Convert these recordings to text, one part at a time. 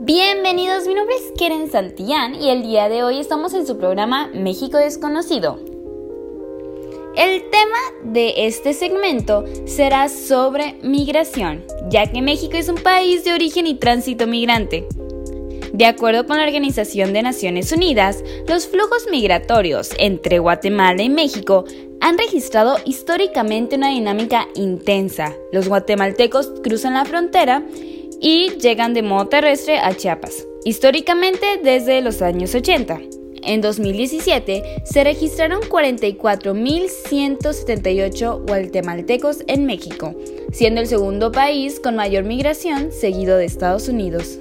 Bienvenidos, mi nombre es Keren Santillán y el día de hoy estamos en su programa México Desconocido. El tema de este segmento será sobre migración, ya que México es un país de origen y tránsito migrante. De acuerdo con la Organización de Naciones Unidas, los flujos migratorios entre Guatemala y México han registrado históricamente una dinámica intensa. Los guatemaltecos cruzan la frontera y llegan de modo terrestre a Chiapas, históricamente desde los años 80. En 2017 se registraron 44.178 guatemaltecos en México, siendo el segundo país con mayor migración seguido de Estados Unidos.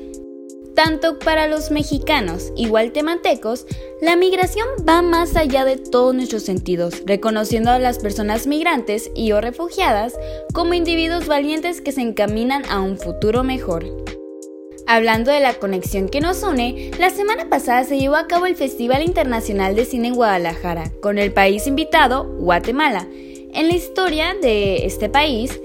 Tanto para los mexicanos y guatemaltecos, la migración va más allá de todos nuestros sentidos, reconociendo a las personas migrantes y o refugiadas como individuos valientes que se encaminan a un futuro mejor. Hablando de la conexión que nos une, la semana pasada se llevó a cabo el Festival Internacional de Cine en Guadalajara, con el país invitado, Guatemala. En la historia de este país,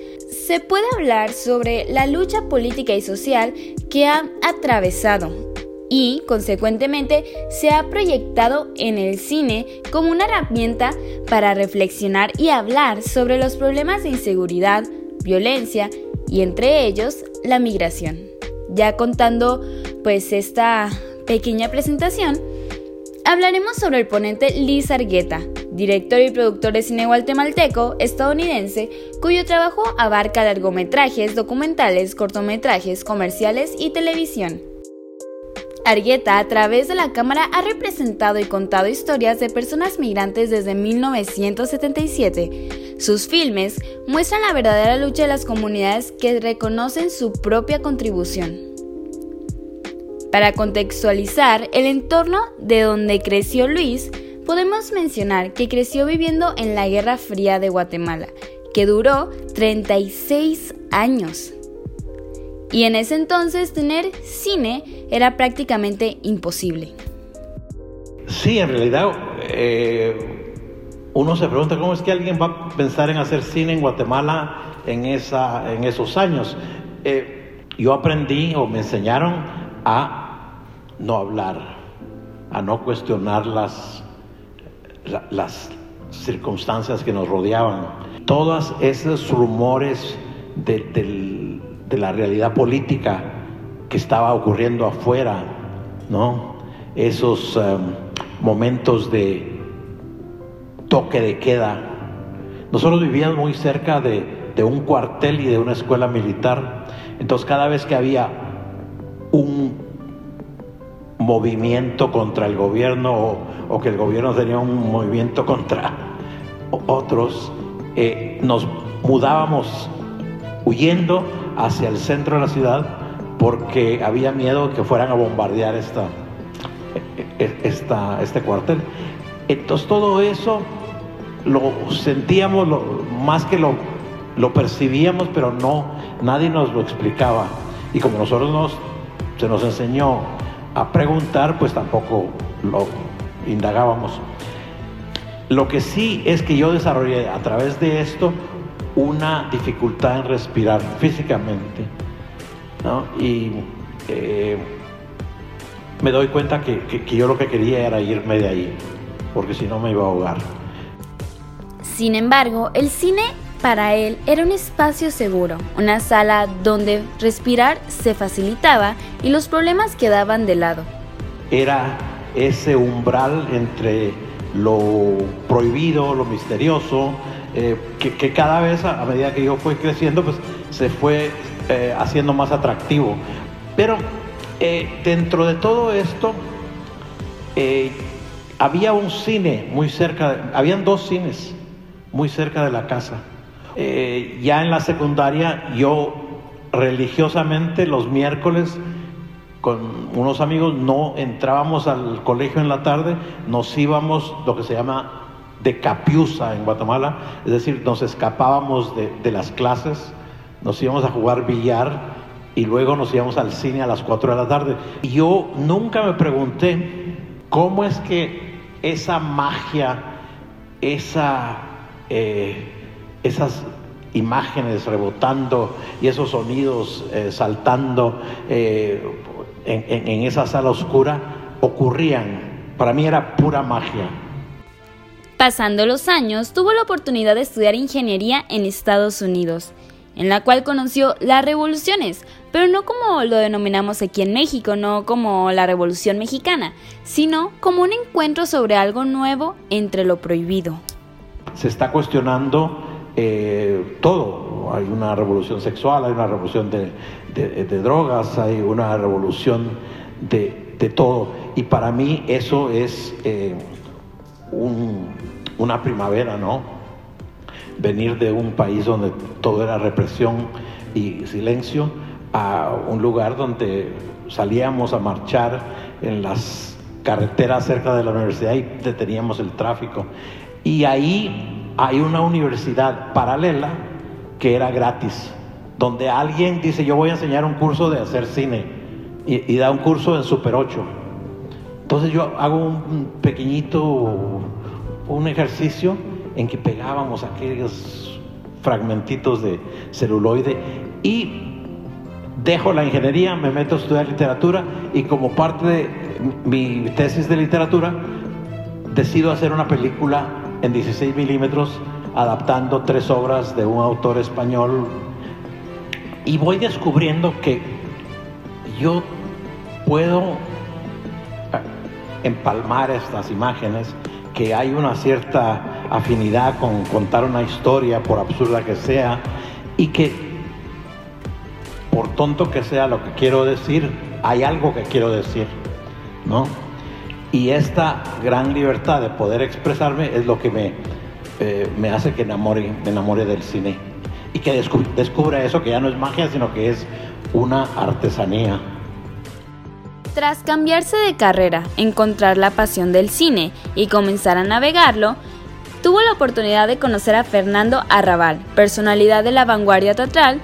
se puede hablar sobre la lucha política y social que ha atravesado y, consecuentemente, se ha proyectado en el cine como una herramienta para reflexionar y hablar sobre los problemas de inseguridad, violencia y entre ellos la migración. Ya contando pues esta pequeña presentación, hablaremos sobre el ponente Liz Argueta, director y productor de cine guatemalteco estadounidense, cuyo trabajo abarca largometrajes, documentales, cortometrajes, comerciales y televisión. Argueta, a través de la cámara, ha representado y contado historias de personas migrantes desde 1977. Sus filmes muestran la verdadera lucha de las comunidades que reconocen su propia contribución. Para contextualizar el entorno de donde creció Luis, Podemos mencionar que creció viviendo en la Guerra Fría de Guatemala, que duró 36 años. Y en ese entonces tener cine era prácticamente imposible. Sí, en realidad eh, uno se pregunta cómo es que alguien va a pensar en hacer cine en Guatemala en, esa, en esos años. Eh, yo aprendí o me enseñaron a no hablar, a no cuestionar las las circunstancias que nos rodeaban, todos esos rumores de, la realidad política que estaba ocurriendo afuera. Esos um, momentos de toque de queda. Nosotros vivíamos muy cerca de, de un cuartel y de una escuela militar, entonces cada vez que había un movimiento contra el gobierno o, que el gobierno tenía un movimiento contra otros, eh, nos mudábamos huyendo hacia el centro de la ciudad porque había miedo que fueran a bombardear e, e, esta, este cuartel. Entonces todo eso lo sentíamos más que lo, lo percibíamos, pero no, nadie nos lo explicaba. Y como nosotros nos, se nos enseñó a preguntar, pues tampoco lo indagábamos. Lo que sí es que yo desarrollé a través de esto una dificultad en respirar físicamente. ¿no? Y eh, me doy cuenta que, que yo lo que quería era irme de ahí, porque si no me iba a ahogar. Sin embargo, el cine para él era un espacio seguro, una sala donde respirar se facilitaba y los problemas quedaban de lado. Era ese umbral entre lo prohibido, lo misterioso, eh, que, cada vez a, medida que yo fui creciendo, pues se fue eh, haciendo más atractivo. Pero eh, dentro de todo esto, había un cine muy cerca, habían dos cines muy cerca de la casa. Eh, ya en la secundaria yo religiosamente los miércoles con unos amigos no entrábamos al colegio en la tarde, nos íbamos lo que se llama de capiusa en Guatemala, es decir, nos escapábamos de, de las clases, nos íbamos a jugar billar y luego nos íbamos al cine a las 4 de la tarde. Y yo nunca me pregunté cómo es que esa magia, esa... Eh, esas imágenes rebotando y esos sonidos eh, saltando, eh, en, esa sala oscura ocurrían. Para mí era pura magia. Pasando los años, tuvo la oportunidad de estudiar ingeniería en Estados Unidos, en la cual conoció las revoluciones, pero no como lo denominamos aquí en México, no como la Revolución Mexicana, sino como un encuentro sobre algo nuevo entre lo prohibido. Se está cuestionando eh, todo. Hay una revolución sexual, hay una revolución de, drogas, hay una revolución de, todo. Y para mí eso es eh, una primavera, ¿no? Venir de un país donde todo era represión y silencio a un lugar donde salíamos a marchar en las carreteras cerca de la universidad y deteníamos el tráfico. Y ahí hay una universidad paralela que era gratis, donde alguien dice yo voy a enseñar un curso de hacer cine y, da un curso en Super 8. Entonces yo hago un pequeñito, un ejercicio en que pegábamos aquellos fragmentitos de celuloide y dejo la ingeniería, me meto a estudiar literatura y como parte de mi tesis de literatura decido hacer una película en 16 milímetros adaptando tres obras de un autor español y voy descubriendo que yo puedo eh, empalmar estas imágenes, que hay una cierta afinidad con contar una historia, por absurda que sea, y que por tonto que sea lo que quiero decir, hay algo que quiero decir, ¿no? Y esta gran libertad de poder expresarme es lo que me, eh, me hace que enamore, me enamore del cine y que descubra eso, que ya no es magia, sino que es una artesanía. Tras cambiarse de carrera, encontrar la pasión del cine y comenzar a navegarlo, tuvo la oportunidad de conocer a Fernando Arrabal, personalidad de la vanguardia teatral,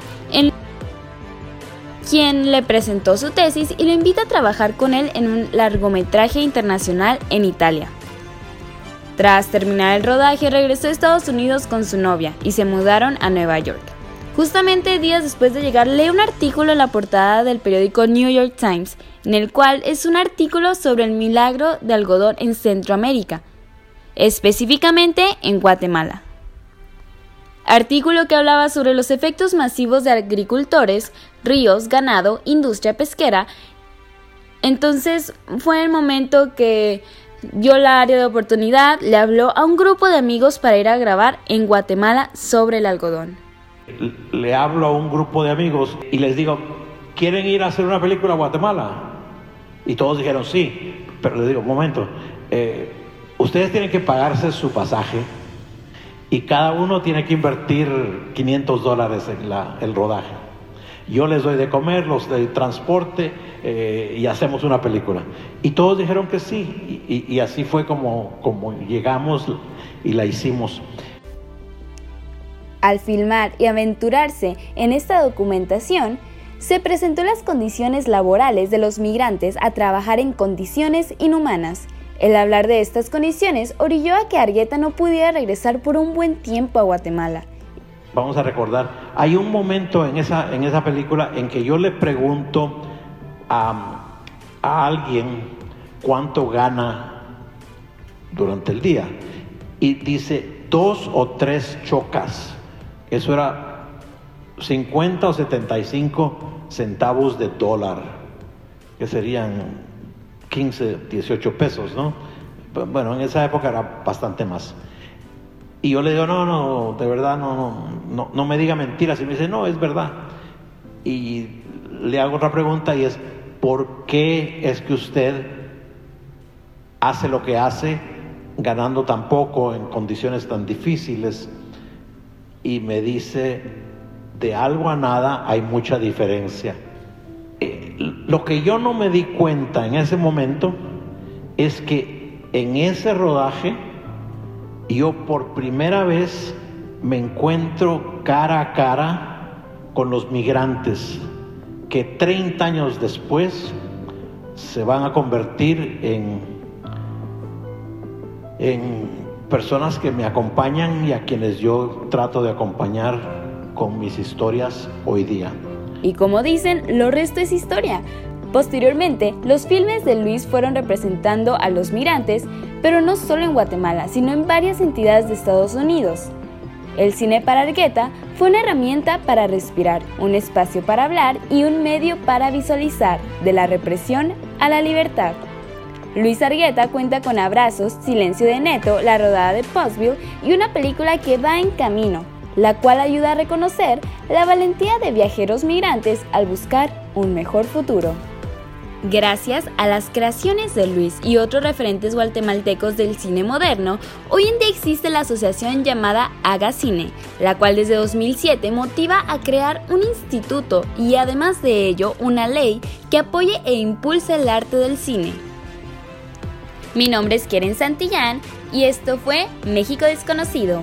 quien le presentó su tesis y lo invita a trabajar con él en un largometraje internacional en Italia. Tras terminar el rodaje, regresó a Estados Unidos con su novia y se mudaron a Nueva York. Justamente días después de llegar, lee un artículo en la portada del periódico New York Times, en el cual es un artículo sobre el milagro de algodón en Centroamérica, específicamente en Guatemala artículo que hablaba sobre los efectos masivos de agricultores, ríos, ganado, industria pesquera. Entonces fue el momento que dio la área de oportunidad, le habló a un grupo de amigos para ir a grabar en Guatemala sobre el algodón. Le hablo a un grupo de amigos y les digo, ¿quieren ir a hacer una película a Guatemala? Y todos dijeron sí, pero les digo, un momento, eh, ustedes tienen que pagarse su pasaje y cada uno tiene que invertir 500 dólares en el rodaje. Yo les doy de comer, los de transporte eh, y hacemos una película. Y todos dijeron que sí, y, así fue como, como llegamos y la hicimos. Al filmar y aventurarse en esta documentación, se presentó las condiciones laborales de los migrantes a trabajar en condiciones inhumanas el hablar de estas condiciones orilló a que Argueta no pudiera regresar por un buen tiempo a Guatemala. Vamos a recordar, hay un momento en esa, en esa película en que yo le pregunto a, a alguien cuánto gana durante el día y dice dos o tres chocas. Eso era 50 o 75 centavos de dólar, que serían 15, 18 pesos, ¿no? Bueno, en esa época era bastante más. Y yo le digo, no, no, de verdad, no, no, no, me diga mentiras. Y me dice, no, es verdad. Y le hago otra pregunta y es, ¿por qué es que usted hace lo que hace ganando tan poco en condiciones tan difíciles? Y me dice, de algo a nada hay mucha diferencia lo que yo no me di cuenta en ese momento es que en ese rodaje yo por primera vez me encuentro cara a cara con los migrantes que 30 años después se van a convertir en, en personas que me acompañan y a quienes yo trato de acompañar con mis historias hoy día. Y como dicen, lo resto es historia. Posteriormente, los filmes de Luis fueron representando a los migrantes, pero no solo en Guatemala, sino en varias entidades de Estados Unidos. El cine para Argueta fue una herramienta para respirar, un espacio para hablar y un medio para visualizar, de la represión a la libertad. Luis Argueta cuenta con Abrazos, Silencio de Neto, La Rodada de Postville y una película que va en camino, la cual ayuda a reconocer la valentía de viajeros migrantes al buscar un mejor futuro. Gracias a las creaciones de Luis y otros referentes guatemaltecos del cine moderno, hoy en día existe la asociación llamada Haga Cine, la cual desde 2007 motiva a crear un instituto y además de ello una ley que apoye e impulse el arte del cine. Mi nombre es Keren Santillán y esto fue México Desconocido.